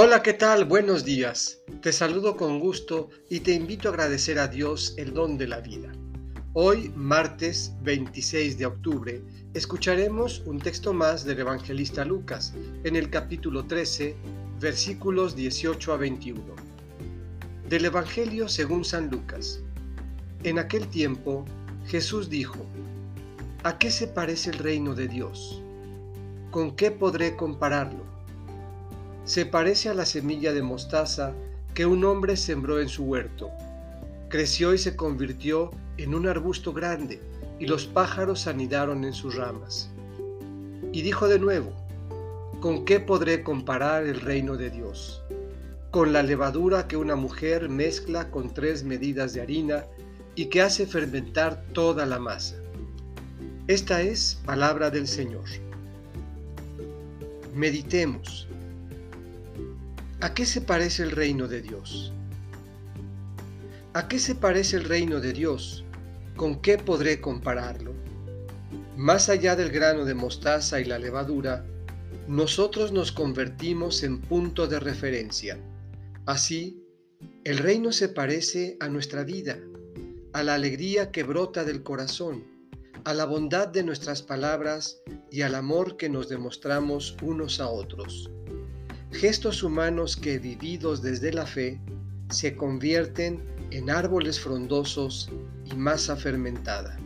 Hola, ¿qué tal? Buenos días. Te saludo con gusto y te invito a agradecer a Dios el don de la vida. Hoy, martes 26 de octubre, escucharemos un texto más del evangelista Lucas en el capítulo 13, versículos 18 a 21. Del Evangelio según San Lucas. En aquel tiempo, Jesús dijo, ¿A qué se parece el reino de Dios? ¿Con qué podré compararlo? Se parece a la semilla de mostaza que un hombre sembró en su huerto. Creció y se convirtió en un arbusto grande, y los pájaros anidaron en sus ramas. Y dijo de nuevo, ¿con qué podré comparar el reino de Dios? Con la levadura que una mujer mezcla con tres medidas de harina y que hace fermentar toda la masa. Esta es palabra del Señor. Meditemos. ¿A qué se parece el reino de Dios? ¿A qué se parece el reino de Dios? ¿Con qué podré compararlo? Más allá del grano de mostaza y la levadura, nosotros nos convertimos en punto de referencia. Así, el reino se parece a nuestra vida, a la alegría que brota del corazón, a la bondad de nuestras palabras y al amor que nos demostramos unos a otros gestos humanos que vividos desde la fe se convierten en árboles frondosos y masa fermentada.